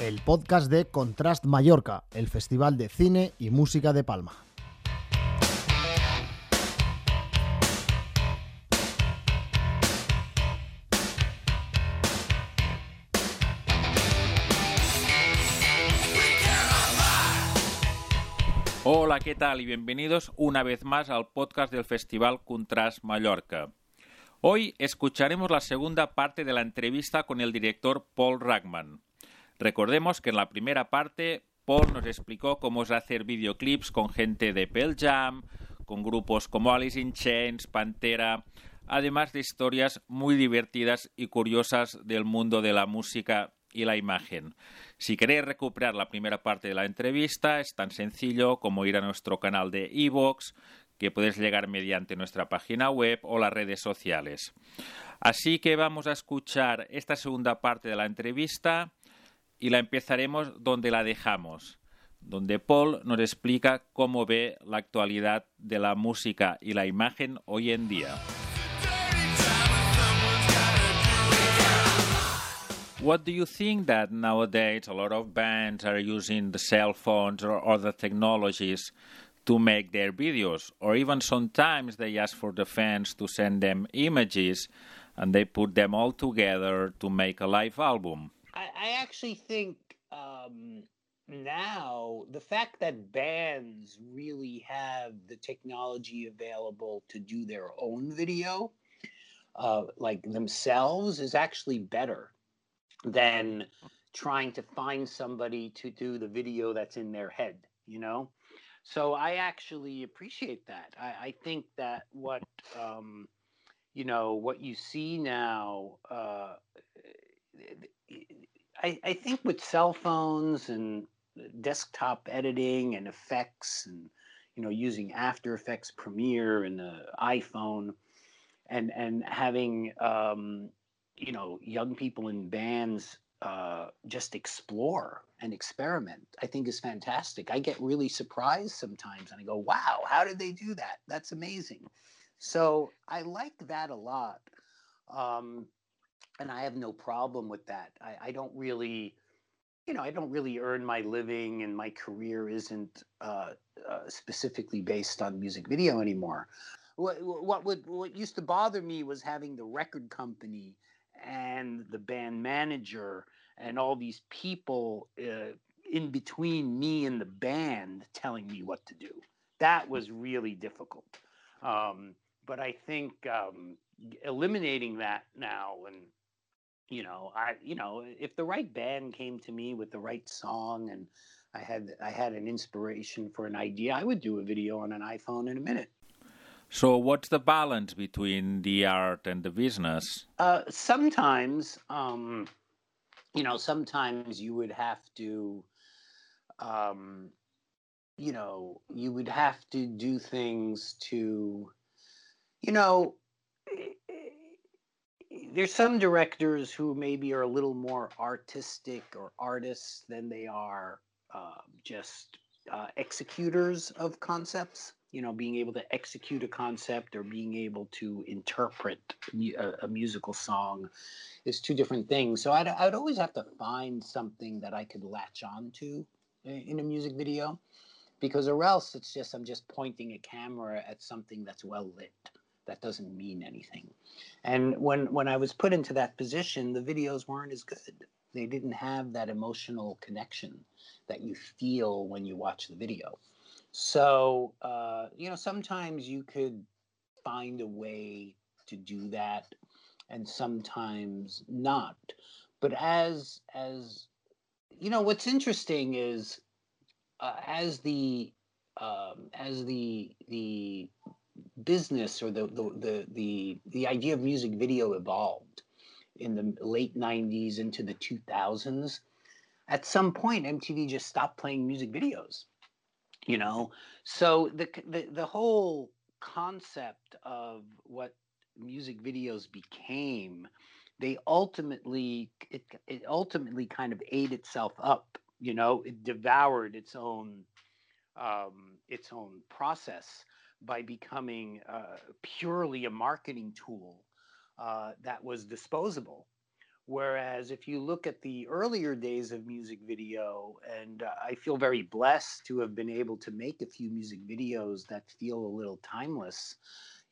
el podcast de Contrast Mallorca, el Festival de Cine y Música de Palma. Hola, ¿qué tal? Y bienvenidos una vez más al podcast del Festival Contrast Mallorca. Hoy escucharemos la segunda parte de la entrevista con el director Paul Ragman. Recordemos que en la primera parte Paul nos explicó cómo es hacer videoclips con gente de Pearl Jam, con grupos como Alice in Chains, Pantera, además de historias muy divertidas y curiosas del mundo de la música y la imagen. Si queréis recuperar la primera parte de la entrevista, es tan sencillo como ir a nuestro canal de iVoox, que puedes llegar mediante nuestra página web o las redes sociales. Así que vamos a escuchar esta segunda parte de la entrevista y la empezaremos donde la dejamos, donde Paul nos explica cómo ve la actualidad de la música y la imagen hoy en día. What do you think that nowadays a lot of bands are using the cell phones or other technologies to make their videos, or even sometimes they ask for the fans to send them images and they put them all together to make a live album? I, I actually think um, now the fact that bands really have the technology available to do their own video, uh, like themselves, is actually better than trying to find somebody to do the video that's in their head, you know? So I actually appreciate that. I, I think that what, um, you know, what you see now, uh, I, I think with cell phones and desktop editing and effects and, you know, using After Effects Premiere and the iPhone and, and having, um, you know young people in bands uh, just explore and experiment i think is fantastic. I get really surprised sometimes and i go wow how did they do that? That's amazing. So i like that a lot. Um, and i have no problem with that I, I, don't really you know i don't really earn my living and my career isn't uh, uh, specifically based on music video anymore what, what would what used to bother me was having the record company and the band manager and all these people uh, in between me and the band telling me what to do. That was really difficult. Um, but I think um, eliminating that now and you know I you know if the right band came to me with the right song and I had I had an inspiration for an idea I would do a video on an iPhone in a minute. So, what's the balance between the art and the business? Uh, sometimes, um, you know, sometimes you would have to, um, you know, you would have to do things to, you know, there's some directors who maybe are a little more artistic or artists than they are uh, just uh, executors of concepts you know being able to execute a concept or being able to interpret a, a musical song is two different things. So I'd, I'd always have to find something that i could latch on to in a music video because or else it's just i'm just pointing a camera at something that's well lit that doesn't mean anything. And when when i was put into that position the videos weren't as good. They didn't have that emotional connection that you feel when you watch the video. So, uh, you know, sometimes you could find a way to do that and sometimes not. But as as you know, what's interesting is uh, as the um, as the the business or the, the the the the idea of music video evolved in the late 90s into the 2000s at some point mtv just stopped playing music videos you know? So the, the the whole concept of what music videos became they ultimately it, it ultimately kind of ate itself up you know? It devoured its own um, its own process by becoming uh, purely a marketing tool uh, that was disposable Whereas if you look at the earlier days of music video, and uh, I feel very blessed to have been able to make a few music videos that feel a little timeless,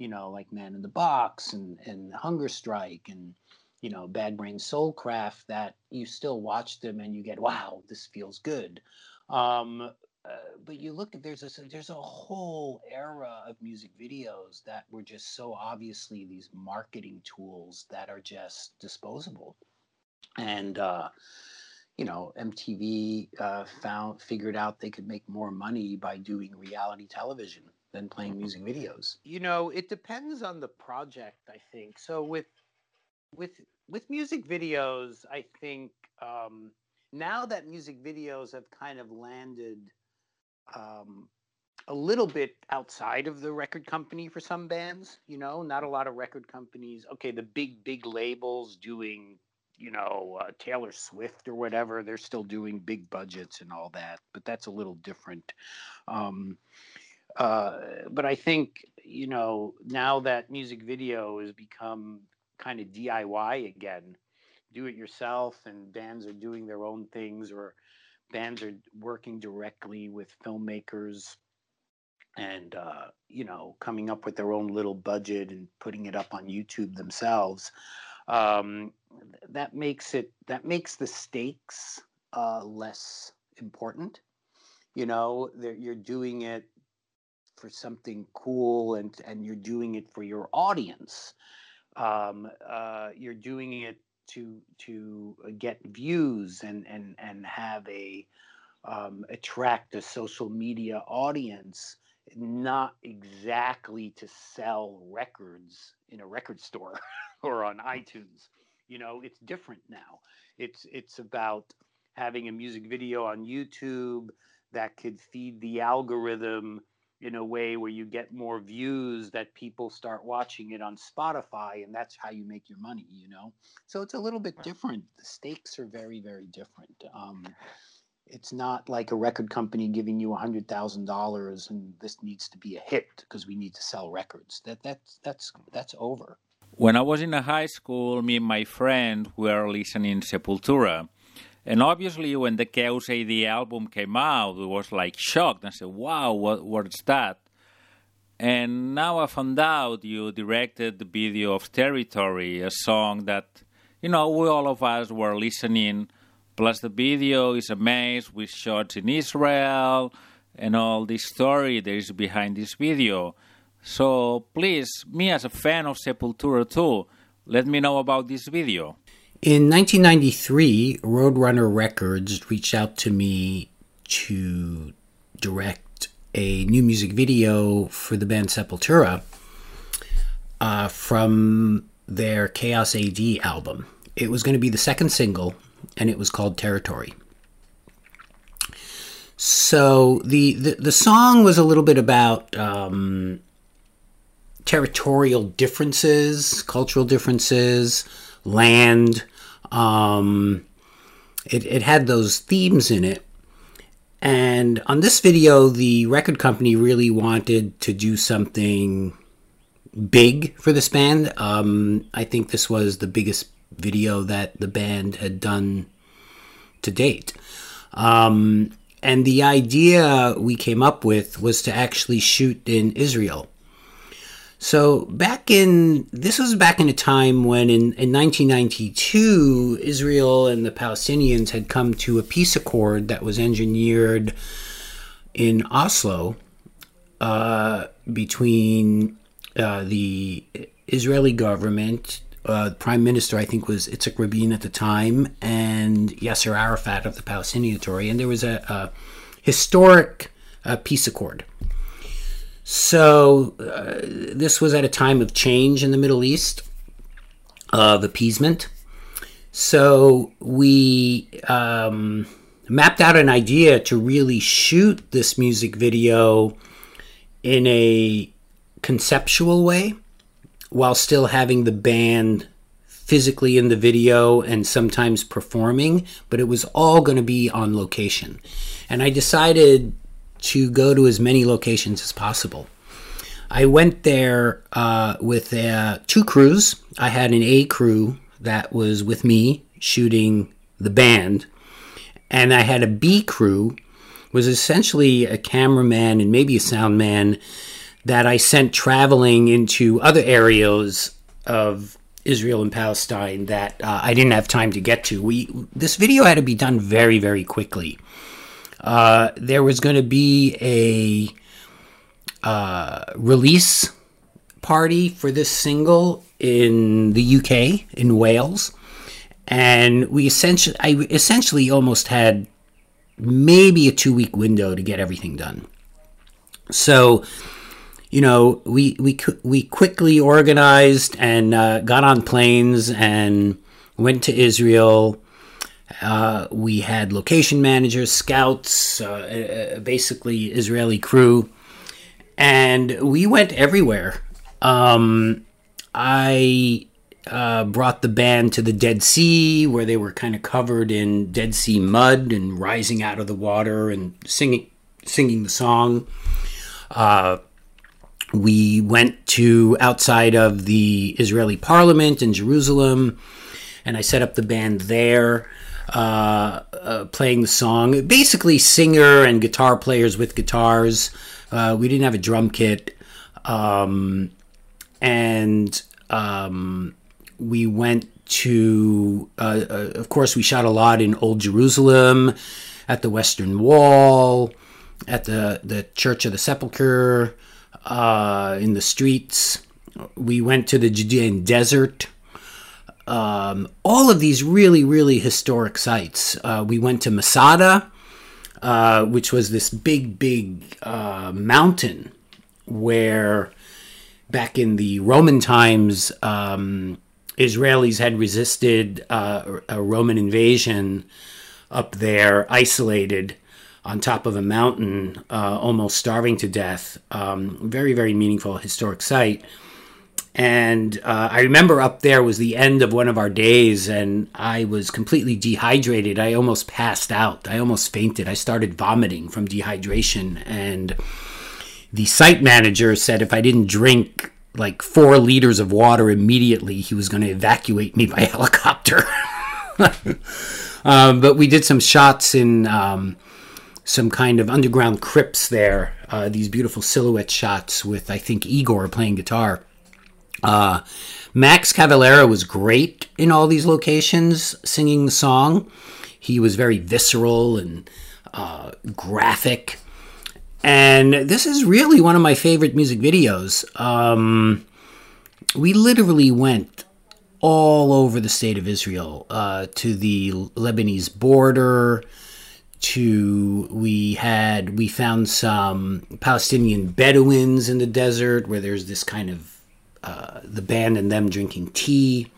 you know, like Man in the Box and, and Hunger Strike and, you know, Bad Brain Soulcraft, that you still watch them and you get, wow, this feels good. Um, uh, but you look at there's a there's a whole era of music videos that were just so obviously these marketing tools that are just disposable. And uh, you know mtv uh, found figured out they could make more money by doing reality television than playing music videos. You know it depends on the project i think. So with with with music videos i think um, now that music videos have kind of landed um, a little bit outside of the record company for some bands. You know, not a lot of record companies. Okay, the big big labels doing you know uh, Taylor Swift or whatever. They're still doing big budgets and all that, but that's a little different. Um, uh, but I think you know now that music video has become kind of DIY again, do it yourself, and bands are doing their own things or bands are working directly with filmmakers and uh, you know coming up with their own little budget and putting it up on youtube themselves um, that makes it that makes the stakes uh, less important. You know you're doing it for something cool and and you're doing it for your audience. Um, uh, you're doing it to to uh, get views and and and have a um, attract a social media audience not exactly to sell records in a record store or on iTunes. You know it's different now. It's it's about having a music video on YouTube that could feed the algorithm in a way where you get more views that people start watching it on Spotify and that's how you make your money, you know? So it's a little bit different. The stakes are very, very different. Um, it's not like a record company giving you a hundred thousand dollars and this needs to be a hit because we need to sell records. That that's that's that's over. When I was in a high school, me and my friend were listening Sepultura and obviously, when the Chaos AD album came out, it was like shocked. I said, "Wow, what what's that?" And now I found out you directed the video of Territory, a song that you know we all of us were listening. Plus, the video is amazing with shots in Israel and all this story there is behind this video. So please, me as a fan of Sepultura too, let me know about this video. In 1993, Roadrunner Records reached out to me to direct a new music video for the band Sepultura uh, from their Chaos AD album. It was going to be the second single, and it was called Territory. So the, the, the song was a little bit about um, territorial differences, cultural differences, land. Um, it, it had those themes in it. And on this video, the record company really wanted to do something big for this band. Um, I think this was the biggest video that the band had done to date. Um, and the idea we came up with was to actually shoot in Israel. So back in this was back in a time when in, in 1992 Israel and the Palestinians had come to a peace accord that was engineered in Oslo uh, between uh, the Israeli government, uh, Prime Minister I think was Yitzhak Rabin at the time, and Yasser Arafat of the Palestinian Authority, and there was a, a historic uh, peace accord. So uh, this was at a time of change in the Middle East, of appeasement. So we um, mapped out an idea to really shoot this music video in a conceptual way while still having the band physically in the video and sometimes performing, but it was all going to be on location. And I decided to go to as many locations as possible. I went there uh, with uh, two crews. I had an A crew that was with me shooting the band, and I had a B crew, was essentially a cameraman and maybe a sound man that I sent traveling into other areas of Israel and Palestine that uh, I didn't have time to get to. We this video had to be done very very quickly. Uh, there was going to be a uh, release party for this single in the UK in Wales, and we essentially I essentially almost had maybe a two week window to get everything done. So you know, we we we quickly organized and uh, got on planes and went to Israel. Uh, we had location managers, scouts, uh, uh basically Israeli crew, and we went everywhere. Um, I uh, brought the band to the Dead Sea, where they were kind of covered in Dead Sea mud and rising out of the water and singing singing the song. Uh, we went to outside of the Israeli parliament in Jerusalem, and I set up the band there, playing the song. Basically, singer and guitar players with guitars. Uh, we didn't have a drum kit. Um, and um, we went to, uh, uh, of course, we shot a lot in Old Jerusalem, at the Western Wall, at the, the Church of the Sepulchre uh, in the streets. We went to the Judean desert. Um, all of these really, really historic sites. Uh, we went to Masada, uh, which was this big, big uh, mountain where back in the Roman times, um, Israelis had resisted uh, a Roman invasion up there, isolated on top of a mountain, uh, almost starving to death. Um, very, very meaningful historic site. And uh, I remember up there was the end of one of our days, and I was completely dehydrated. I almost passed out. I almost fainted. I started vomiting from dehydration. And the site manager said if I didn't drink like four liters of water immediately, he was going to evacuate me by helicopter. um, but we did some shots in. Um, some kind of underground crypts there. Uh, these beautiful silhouette shots with, I think, Igor playing guitar. Uh, Max Cavalera was great in all these locations singing the song. He was very visceral and uh, graphic. And this is really one of my favorite music videos. Um, we literally went all over the state of Israel uh, to the Lebanese border, to we had we found some Palestinian Bedouins in the desert where there's this kind of uh, the band and them drinking tea.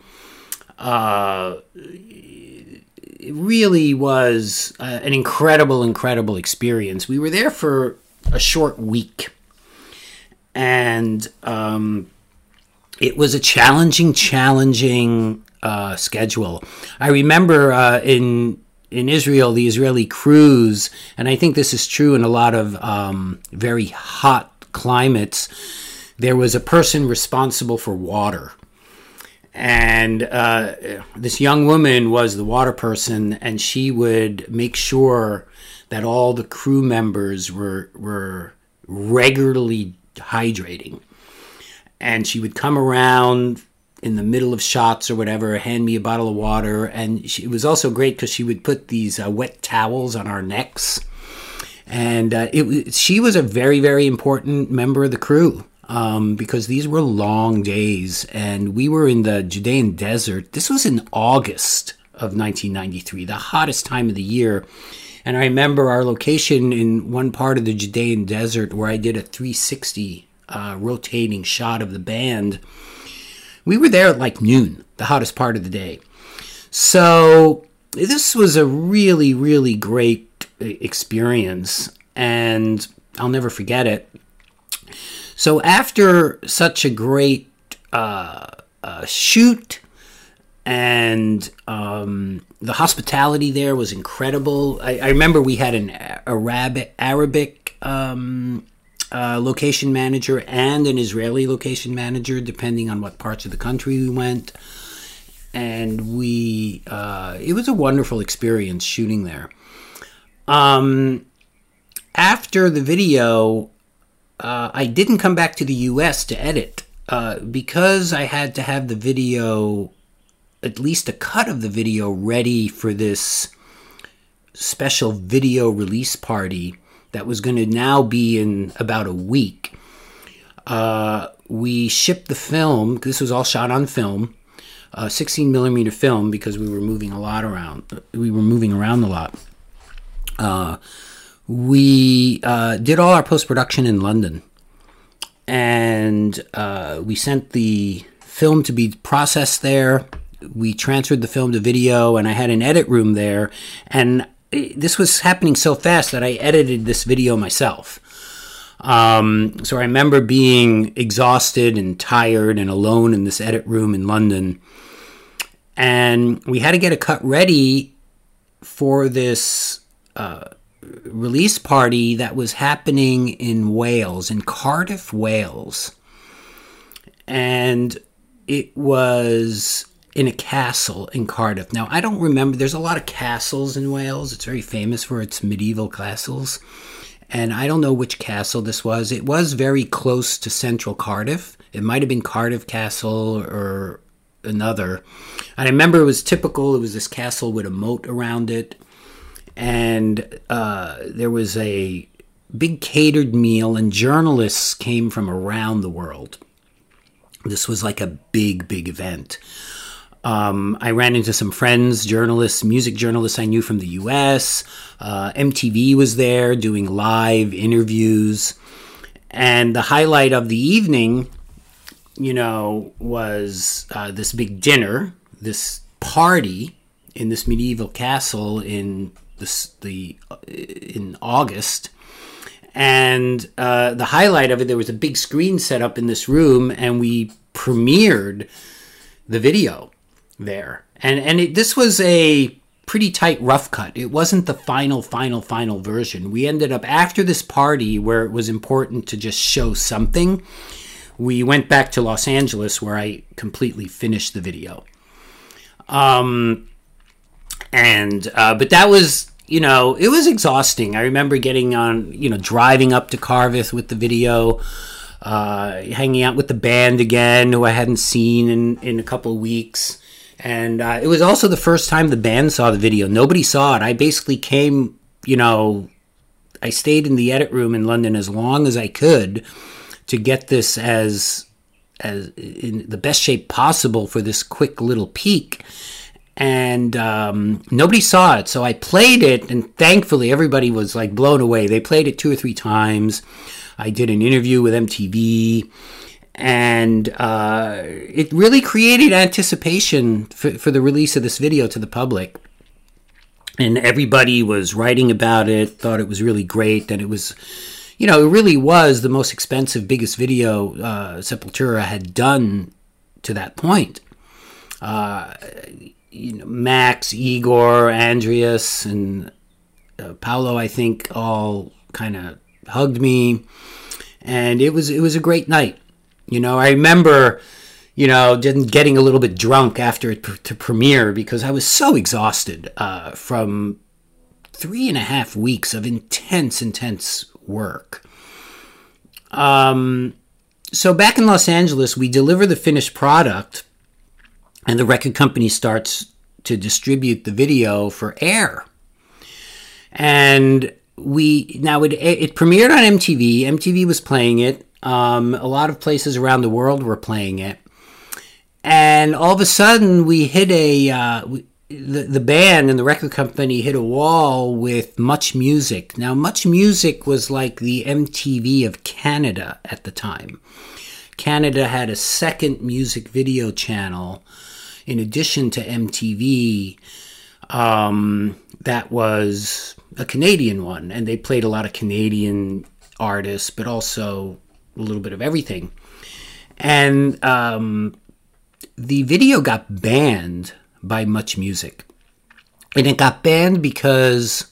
Uh, it really was uh, an incredible, incredible experience. We were there for a short week, and um, it was a challenging, challenging uh, schedule. I remember uh, in in Israel, the Israeli crews, and I think this is true in a lot of um, very hot climates, there was a person responsible for water. And uh, this young woman was the water person, and she would make sure that all the crew members were, were regularly hydrating. And she would come around in the middle of shots or whatever, hand me a bottle of water. And she, it was also great because she would put these uh, wet towels on our necks. And uh, it, she was a very, very important member of the crew um, because these were long days. And we were in the Judean desert. This was in August of 1993, the hottest time of the year. And I remember our location in one part of the Judean desert where I did a 360 uh, rotating shot of the band we were there at like noon, the hottest part of the day. So this was a really, really great experience, and I'll never forget it. So after such a great uh, uh, shoot, and um, the hospitality there was incredible. I, I, remember we had an Arabic Arabic um, uh, location manager and an Israeli location manager, depending on what parts of the country we went. and we uh, it was a wonderful experience shooting there. Um, after the video, uh, I didn't come back to the U.S. to edit uh, because I had to have the video, at least a cut of the video, ready for this special video release party that was going to now be in about a week. Uh, we shipped the film. This was all shot on film, uh, 16 millimeter film, because we were moving a lot around. We were moving around a lot. We uh, did all our post production in London, and uh, we sent the film to be processed there. We transferred the film to video, and I had an edit room there. And this was happening so fast that I edited this video myself. Um, so I remember being exhausted and tired and alone in this edit room in London. And we had to get a cut ready for this uh, release party that was happening in Wales, in Cardiff, Wales. And it was in a castle in Cardiff. Now, I don't remember, there's a lot of castles in Wales. It's very famous for its medieval castles and I don't know which castle this was. It was very close to central Cardiff. It might have been Cardiff Castle or another. I remember it was typical. It was this castle with a moat around it, and uh, there was a big catered meal, and journalists came from around the world. This was like a big, big event. Um, I ran into some friends, journalists, music journalists I knew from the US. Uh, MTV was there doing live interviews. And the highlight of the evening, you know, was uh, this big dinner, this party in this medieval castle in this, the uh, in August. And uh, the highlight of it, there was a big screen set up in this room, and we premiered the video there. And and it, this was a pretty tight rough cut. It wasn't the final final final version. We ended up after this party where it was important to just show something. We went back to Los Angeles where I completely finished the video. Um and uh, but that was you know it was exhausting. I remember getting on you know driving up to Cardiff with the video. Uh, hanging out with the band again, who I hadn't seen in, in a couple of weeks and uh, it was also the first time the band saw the video. Nobody saw it. I basically came, you know, I stayed in the edit room in London as long as I could to get this as as in the best shape possible for this quick little peek. And um, nobody saw it, so I played it, and thankfully everybody was like blown away. They played it two or three times. I did an interview with MTV and uh, it really created anticipation for, for the release of this video to the public and everybody was writing about it thought it was really great that it was you know it really was the most expensive biggest video uh, sepultura had done to that point uh, you know, max igor andreas and uh, Paulo i think all kind of hugged me and it was it was a great night you know, I remember, you know, getting a little bit drunk after it to premiere because I was so exhausted uh, from three and a half weeks of intense, intense work. Um, so back in Los Angeles, we deliver the finished product, and the record company starts to distribute the video for air. And we now it, it premiered on MTV. MTV was playing it um, a lot of places around the world were playing it. And all of a sudden, we hit a. Uh, we, the, the band and the record company hit a wall with Much Music. Now, Much Music was like the MTV of Canada at the time. Canada had a second music video channel in addition to MTV um, that was a Canadian one. And they played a lot of Canadian artists, but also a little bit of everything. And um, the video got banned by Much Music. And it got banned because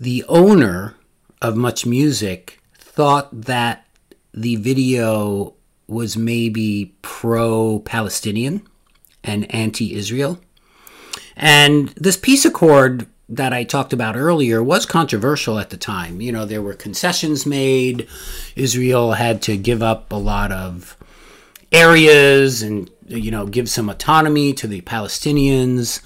the owner of Much Music thought that the video was maybe pro Palestinian and anti Israel. And this peace accord that I talked about earlier was controversial at the time. You know, there were concessions made. Israel had to give up a lot of areas and, you know, give some autonomy to the Palestinians.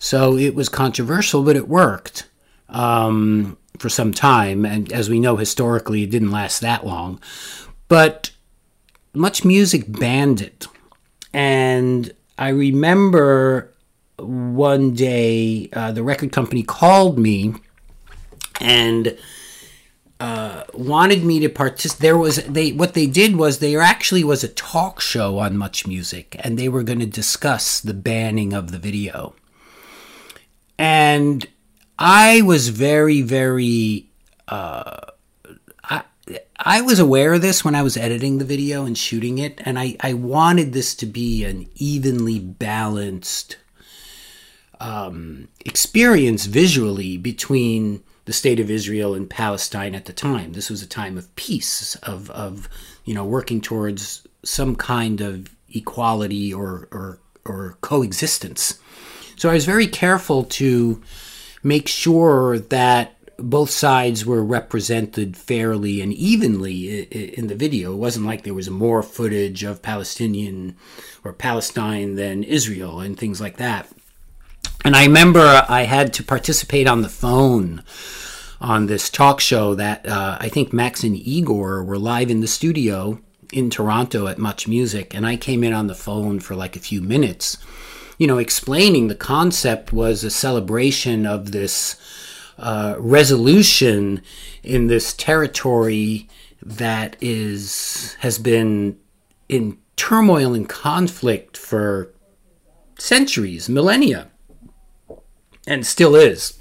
So it was controversial, but it worked um, for some time. And as we know historically, it didn't last that long. But much music banned it. And I remember one day uh, the record company called me and uh, wanted me to participate. There was they what they did was there actually was a talk show on Much Music, and they were going to discuss the banning of the video. And I was very very. Uh, I, was aware of this when I was editing the video and shooting it, and I, I wanted this to be an evenly balanced um, experience visually between the state of Israel and Palestine at the time. This was a time of peace, of, of you know, working towards some kind of equality or, or, or coexistence. So I was very careful to make sure that both sides were represented fairly and evenly in the video. It wasn't like there was more footage of Palestinian or Palestine than Israel and things like that. And I remember I had to participate on the phone on this talk show that uh, I think Max and Igor were live in the studio in Toronto at Much Music, and I came in on the phone for like a few minutes, you know, explaining the concept was a celebration of this uh, resolution in this territory that is has been in turmoil and conflict for centuries, millennia and still is.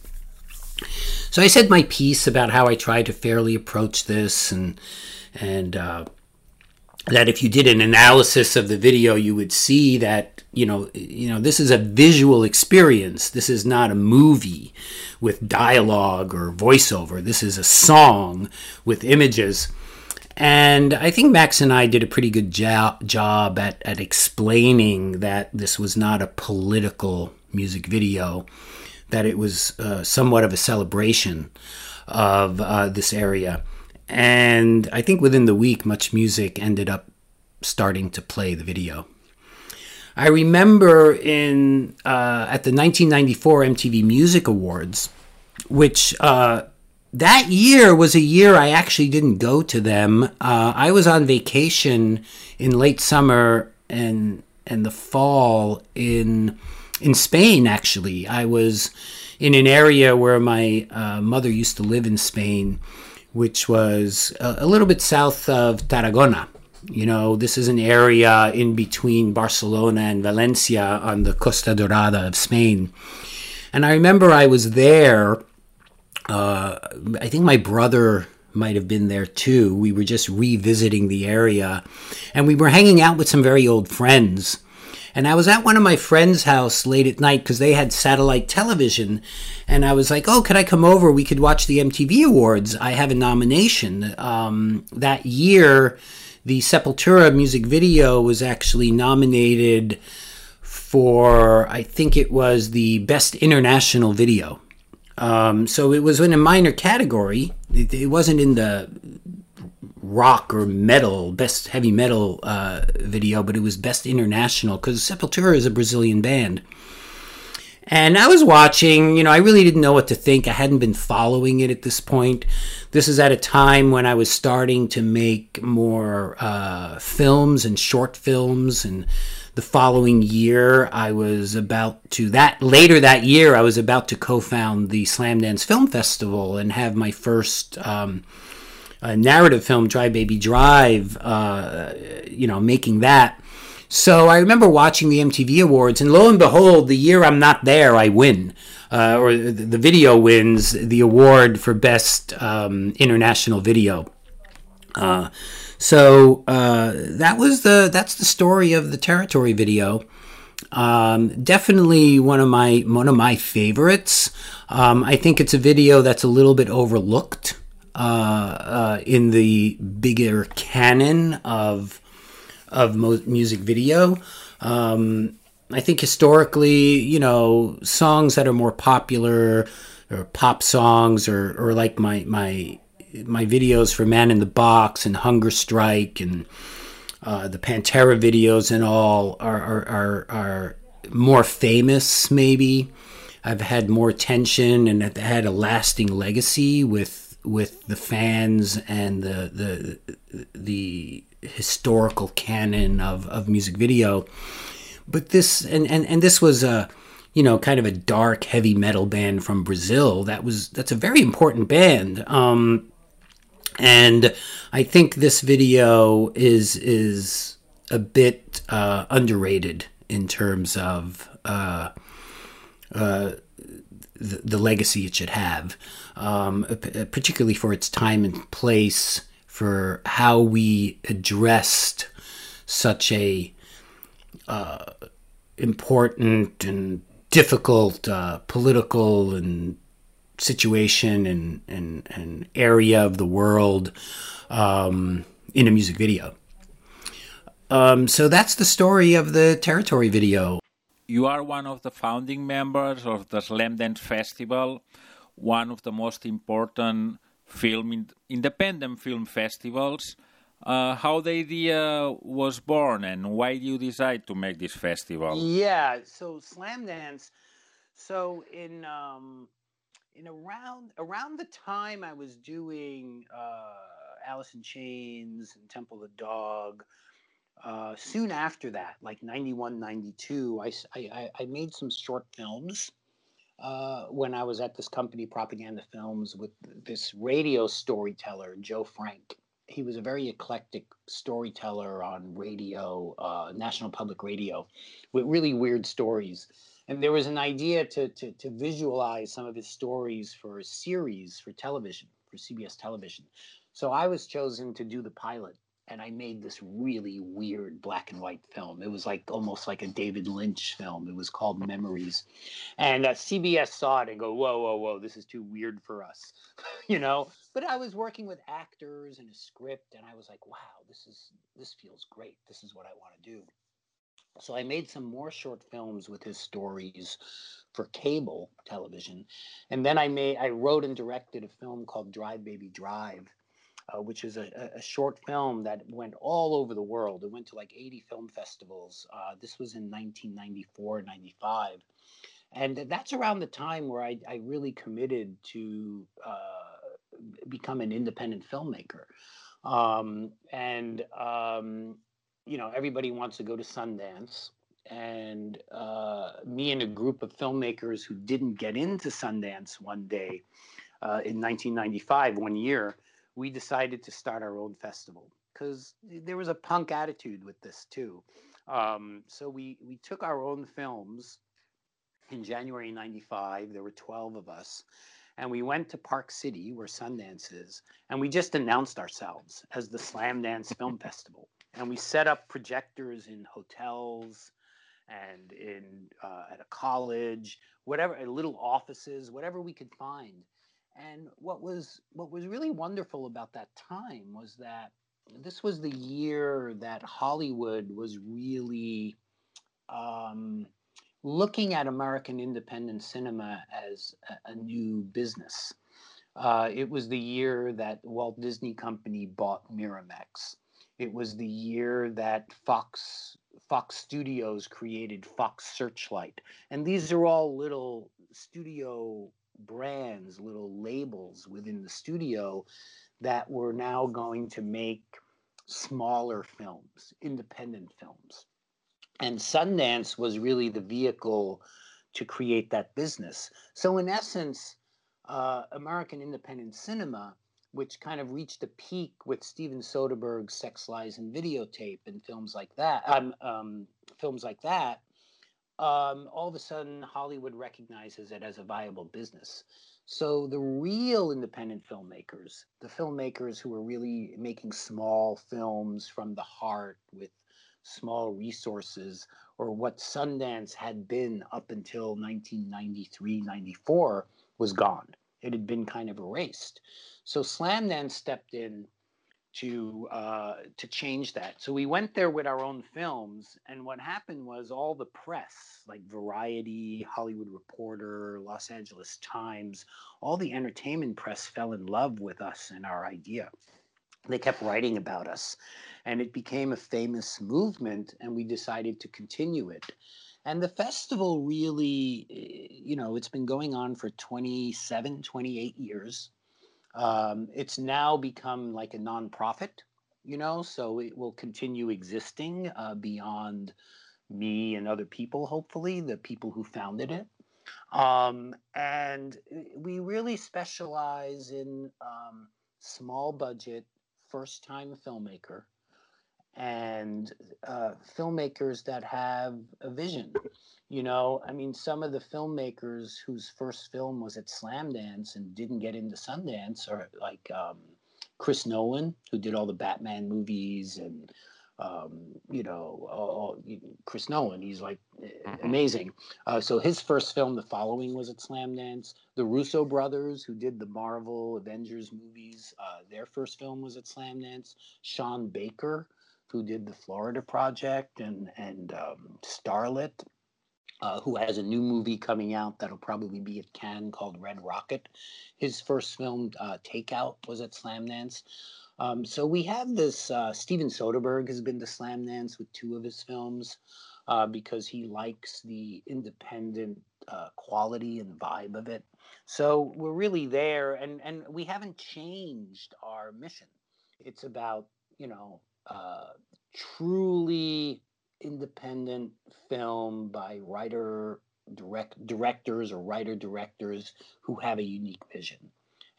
So I said my piece about how I tried to fairly approach this, and and uh, that if you did an analysis of the video, you would see that you know you know this is a visual experience. This is not a movie with dialogue or voiceover. This is a song with images. And I think Max and I did a pretty good jo- job at, at explaining that this was not a political music video that it was uh, somewhat of a celebration of uh, this area. And I think within the week, Much Music ended up starting to play the video. I remember in uh, at the 1994 MTV Music Awards, which uh, that year was a year I actually didn't go to them. Uh, I was on vacation in late summer and and the fall in in Spain, actually. I was in an area where my uh, mother used to live in Spain, which was a, a, little bit south of Tarragona. You know, this is an area in between Barcelona and Valencia on the Costa Dorada of Spain. And I remember I was there. Uh, I think my brother might have been there too. We were just revisiting the area and we were hanging out with some very old friends and I was at one of my friend's house late at night because they had satellite television. And I was like, oh, could I come over? We could watch the MTV Awards. I have a nomination. Um, that year, the Sepultura music video was actually nominated for, I think it was the Best International Video. Um, so it was in a minor category. It, it wasn't in the rock or metal, best heavy metal uh, video, but it was best international because Sepultura is a Brazilian band. And I was watching, you know, I really didn't know what to think. I hadn't been following it at this point. This is at a time when I was starting to make more uh, films and short films. And the following year, I was about to, that later that year, I was about to co found the Slamdance Film Festival and have my first. Um, narrative film, Drive Baby Drive, uh, you know, making that. So I remember watching the MTV Awards, and lo and behold, the year I'm not there, I win. Uh, or the video wins the award for best um, international video. Uh, so uh, that was the that's the story of the territory video. Um, definitely one of my one of my favorites. Um, I think it's a video that's a little bit overlooked. Uh, uh, in the bigger canon of of music video. Um, I think historically, you know, songs that are more popular or pop songs or, or like my, my, my videos for Man in the Box and Hunger Strike and uh, the Pantera videos and all are, are, are, are more famous, maybe. I've had more attention and have had a lasting legacy with with the fans and the the the historical canon of, of music video. But this and, and, and this was a you know kind of a dark heavy metal band from Brazil. That was that's a very important band. Um, and I think this video is is a bit uh, underrated in terms of uh, uh, the, the, legacy it should have, um, particularly for its time and place, for how we addressed such a uh, important and difficult uh, political and situation and, and, and area of the world um, in a music video. Um, so that's the story of the territory video. You are one of the founding members of the Slamdance Festival, one of the most important film in, independent film festivals. Uh, how the idea was born and why do you decide to make this festival? Yeah, so Slamdance. So in um, in around around the time I was doing uh, Alice in Chains and Temple of the Dog, uh, soon after that, like 91, 92, I, I, I made some short films uh, when I was at this company, Propaganda Films, with this radio storyteller, Joe Frank. He was a very eclectic storyteller on radio, uh, National Public Radio, with really weird stories. And there was an idea to, to, to visualize some of his stories for a series for television for cbs television. So i was chosen to do the pilot and i made this really weird black and white film. It was like almost like a david lynch film. It was called memories. And uh, cbs saw it and go whoa whoa whoa this is too weird for us you know? But i was working with actors and a script and i was like wow this is this feels great. This is what i want to do. So I made some more short films with his stories for cable television, and then I made I wrote and directed a film called Drive Baby Drive, uh, which is a, a, short film that went all over the world. It went to like 80 film festivals. Uh, this was in 1994, 95. And that's around the time where I, I really committed to uh, become an independent filmmaker. Um, and um, you know, everybody wants to go to Sundance. And uh, me and a group of filmmakers who didn't get into Sundance one day uh, in 1995, one year, we decided to start our own festival because there was a punk attitude with this too. Um, so we we took our own films in January '95. There were 12 of us, and we went to Park City, where Sundance is, and we just announced ourselves as the Slamdance Film Festival and we set up projectors in hotels and in uh, at a college, whatever, little offices, whatever we could find. And what was what was really wonderful about that time was that this was the year that Hollywood was really um, looking at American independent cinema as a, a new business. Uh, it was the year that Walt Disney Company bought Miramax. It was the year that Fox Fox Studios created Fox Searchlight. And these are all little studio brands, little labels within the studio that were now going to make smaller films, independent films. And Sundance was really the vehicle to create that business. So, in essence, uh, American independent cinema which kind of reached a peak with Steven Soderbergh's Sex, Lies, and Videotape and films like that. Um, um, films like that. Um, all of a sudden, Hollywood recognizes it as a viable business. So the real independent filmmakers, the filmmakers who are really making small films from the heart with small resources, or what Sundance had been up until 1993, 94, was gone. It had been kind of erased. So Slamdance stepped in to uh, to change that. So we went there with our own films, and what happened was all the press, like Variety, Hollywood Reporter, Los Angeles Times, all the entertainment press fell in love with us and our idea. They kept writing about us, and it became a famous movement, and we decided to continue it. And the festival really, eh, you know, it's been going on for 27, 28 years um, it's now become like a nonprofit, you know, so it will continue existing uh, beyond me and other people, hopefully, the people who founded it. Um, and we really specialize in um, small budget, first time filmmaker and uh, filmmakers that have a vision. You know, I mean, some of the filmmakers whose first film was at Slamdance and didn't get into Sundance are like um, Chris Nolan, who did all the Batman movies, and um, you know, all, Chris Nolan. He's like mm-hmm. amazing. Uh, so his first film, The Following, was at Slamdance. The Russo brothers, who did the Marvel Avengers movies, uh, their first film was at Slamdance. Sean Baker who did the Florida Project and and um, Starlet, uh, who has a new movie coming out that'll probably be at Cannes called Red Rocket. His first film, uh, Takeout, was at Slamdance. Um, so we have this. Uh, Steven Soderbergh has been to Slamdance with two of his films uh, because he likes the independent uh, quality and vibe of it. So we're really there, and and we haven't changed our mission. It's about you know uh, truly independent film by writer direct directors or writer directors who have a unique vision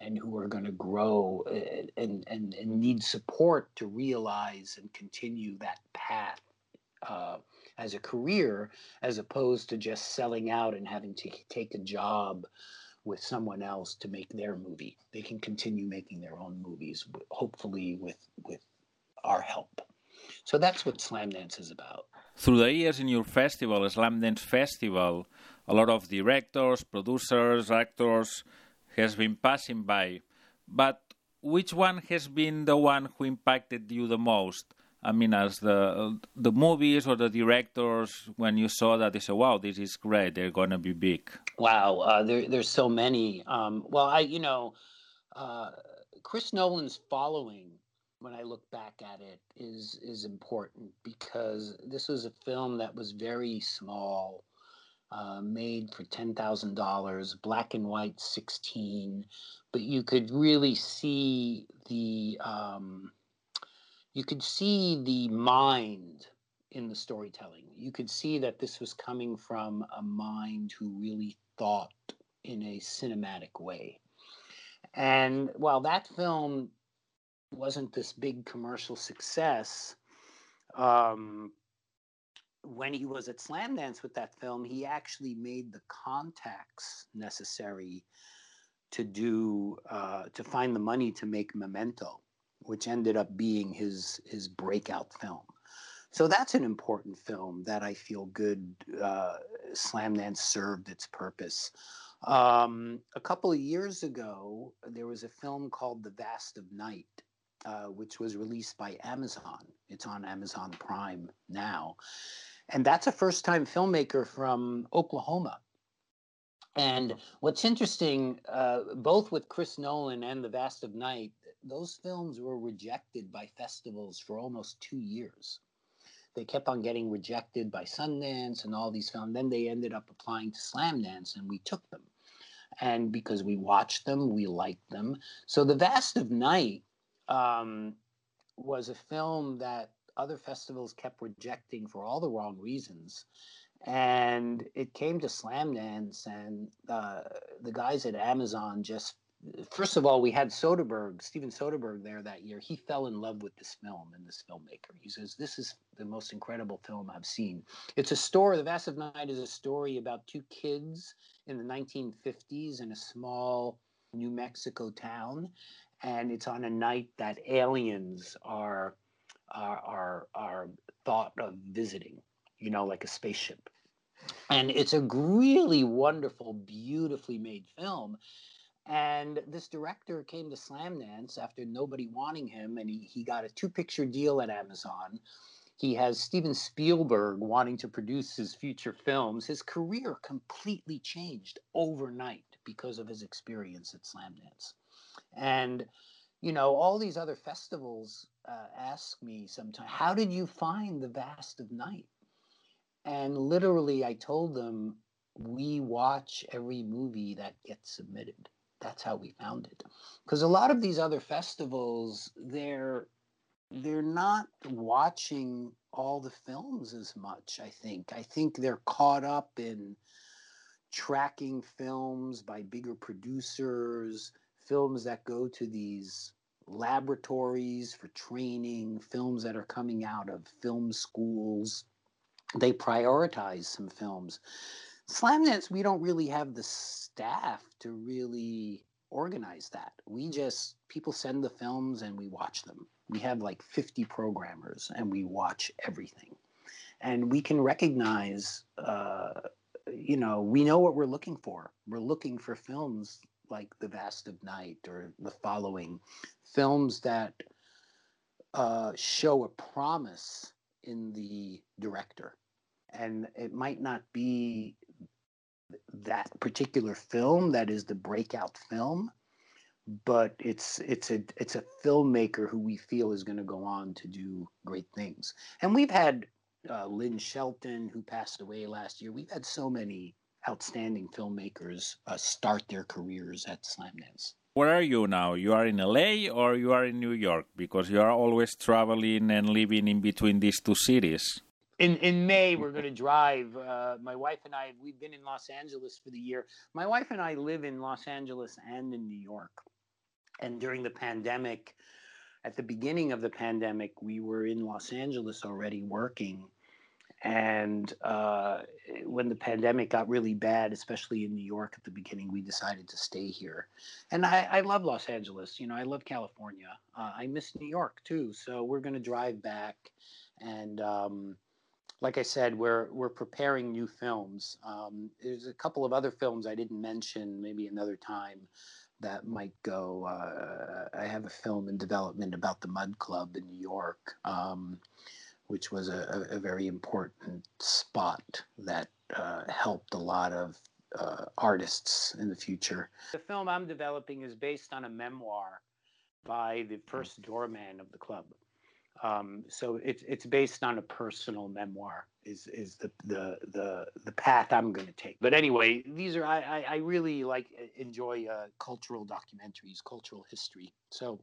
and who are going to grow uh, and, and, and need support to realize and continue that path uh, as a career as opposed to just selling out and having to take a job with someone else to make their movie they can continue making their own movies hopefully with with our help. So that's what Slamdance is about. Through the years in your festival, Slamdance Festival, a lot of directors, producers, actors has been passing by. But which one has been the one who impacted you the most? I mean, as the the movies or the directors, when you saw that, you said, "Wow, this is great. They're going to be big." Wow, uh, there, there's so many. Um, well, I, you know, uh, Chris Nolan's following when I look back at it is is important because this was a film that was very small, uh, made for ten thousand dollars, black and white, sixteen, but you could really see the um, you could see the mind in the storytelling. You could see that this was coming from a mind who really thought in a cinematic way. And while that film wasn't this big commercial success, um, when he was at Slamdance with that film, he actually made the contacts necessary to do uh, to find the money to make Memento, which ended up being his his breakout film. So that's an important film that I feel good. Uh, Slamdance served its purpose. Um, a couple of years ago, there was a film called The Vast of Night, uh, which was released by Amazon. It's on Amazon Prime now. And that's a first time filmmaker from Oklahoma. And what's interesting, uh, both with Chris Nolan and The Vast of Night, those films were rejected by festivals for almost two years. They kept on getting rejected by Sundance and all these films. Then they ended up applying to Slamdance, and we took them. And because we watched them, we liked them. So The Vast of Night um, was a film that other festivals kept rejecting for all the wrong reasons. And it came to Slamdance, and uh, the guys at Amazon just first of all, we had Soderbergh, Steven Soderbergh there that year. He fell in love with this film and this filmmaker. He says, This is the most incredible film I've seen. It's a story, The Vast of Night is a story about two kids in the 1950s in a small New Mexico town and it's on a night that aliens are are are, are thought of visiting you know like a spaceship and it's a really wonderful beautifully made film And this director came to Slamdance after nobody wanting him, and he, he got a two picture deal at Amazon. He has Steven Spielberg wanting to produce his future films. His career completely changed overnight because of his experience at Slamdance. And, you know, all these other festivals uh, ask me sometimes, how did you find the vast of night? And literally, I told them, we watch every movie that gets submitted. That's how we found it. Because a lot of these other festivals they're they're not watching all the films as much i think. I think they're caught up in tracking films by bigger producers films that go to these laboratories for training films that are coming out of film schools they prioritize some films Slamdance, we don't really have the staff to really organize that. We just people send the films and we watch them. We have like 50 programmers and we watch everything. And we can recognize, uh, you know, we know what we're looking for. We're looking for films like The Vast of Night or the following films that uh, show a promise in the director. And it might not be that particular film that is the breakout film but it's it's a it's a filmmaker who we feel is going to go on to do great things and we've had uh, lynn shelton who passed away last year we've had so many outstanding filmmakers uh, start their careers at slamdance where are you now you are in la or you are in new york because you are always traveling and living in between these two cities in in May we're going to drive. Uh, my wife and I we've been in Los Angeles for the year. My wife and I live in Los Angeles and in New York. And during the pandemic, at the beginning of the pandemic, we were in Los Angeles already working. And uh, when the pandemic got really bad, especially in New York at the beginning, we decided to stay here. And I, I love Los Angeles. You know, I love California. Uh, I miss New York too. So we're going to drive back and um, like I said, we're we're preparing new films. Um, there's a couple of other films I didn't mention, maybe another time, that might go. Uh, I have a film in development about the Mudd Club in New York, um, which was a, a, very important spot that uh, helped a lot of uh, artists in the future. The film I'm developing is based on a memoir by the first doorman of the club. Um, so it's it's based on a personal memoir. Is is the the the the path I'm going to take. But anyway, these are I I, I really like enjoy uh, cultural documentaries, cultural history. So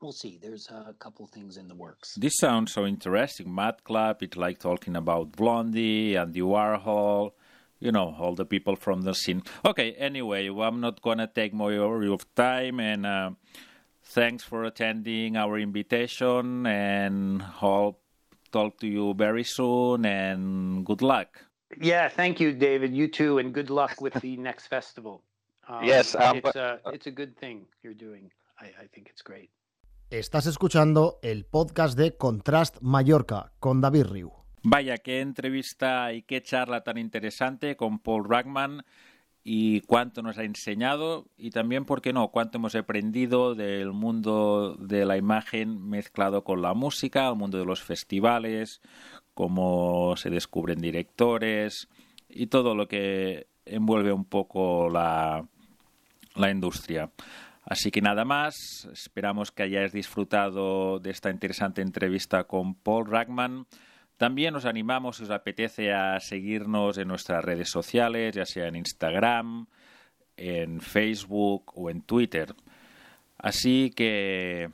we'll see. There's a couple things in the works. This sounds so interesting. Mad Club. It's like talking about Blondie and the Warhol. You know, all the people from the scene. Okay. Anyway, well, I'm not gonna take more of your time and. Uh, Thanks for attending our invitation and hope talk to you very soon and good luck. Yeah, thank you, David. You too, and good luck with the next festival. Um, yes, um, it's, a, it's a good thing you're doing. I, I think it's great. Estás escuchando el podcast de Contrast Mallorca con David Riu. Vaya, qué entrevista y qué charla tan interesante con Paul Ragman y cuánto nos ha enseñado y también, ¿por qué no?, cuánto hemos aprendido del mundo de la imagen mezclado con la música, el mundo de los festivales, cómo se descubren directores y todo lo que envuelve un poco la, la industria. Así que nada más, esperamos que hayáis disfrutado de esta interesante entrevista con Paul Ragman. También os animamos, si os apetece, a seguirnos en nuestras redes sociales, ya sea en Instagram, en Facebook o en Twitter. Así que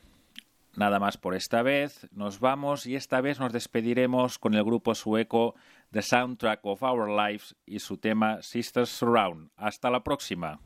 nada más por esta vez. Nos vamos y esta vez nos despediremos con el grupo sueco The Soundtrack of Our Lives y su tema Sisters Surround. Hasta la próxima.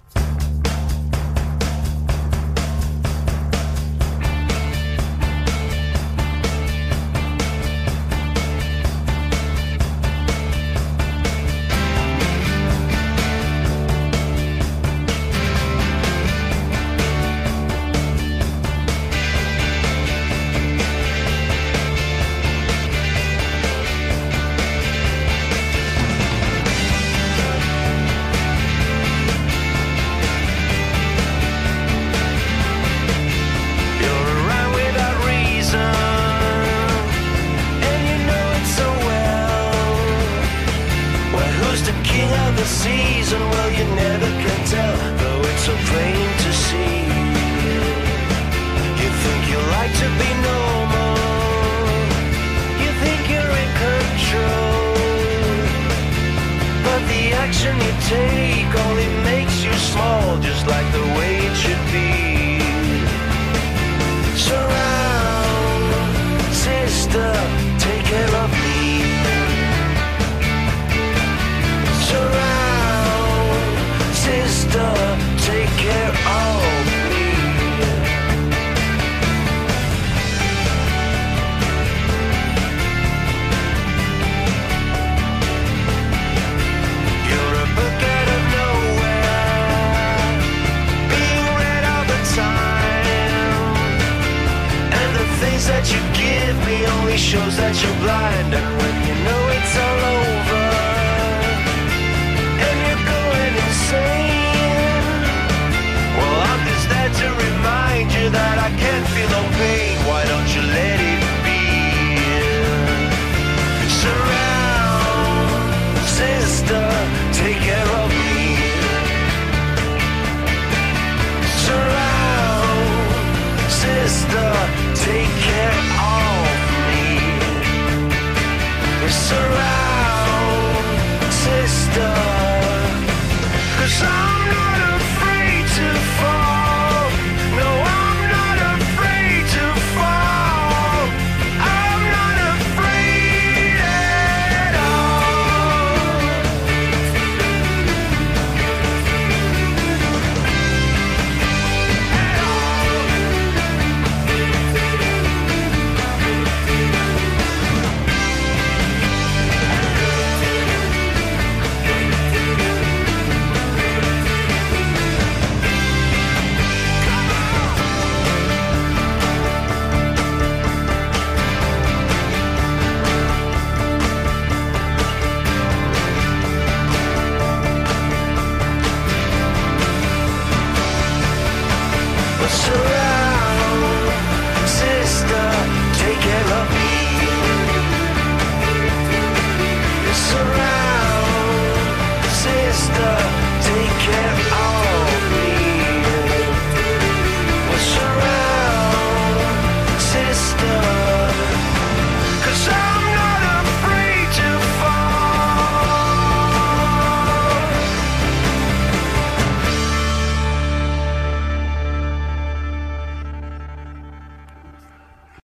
action you take only makes you small, just like the way it should be. Surround, sister. shows that you're blind. and when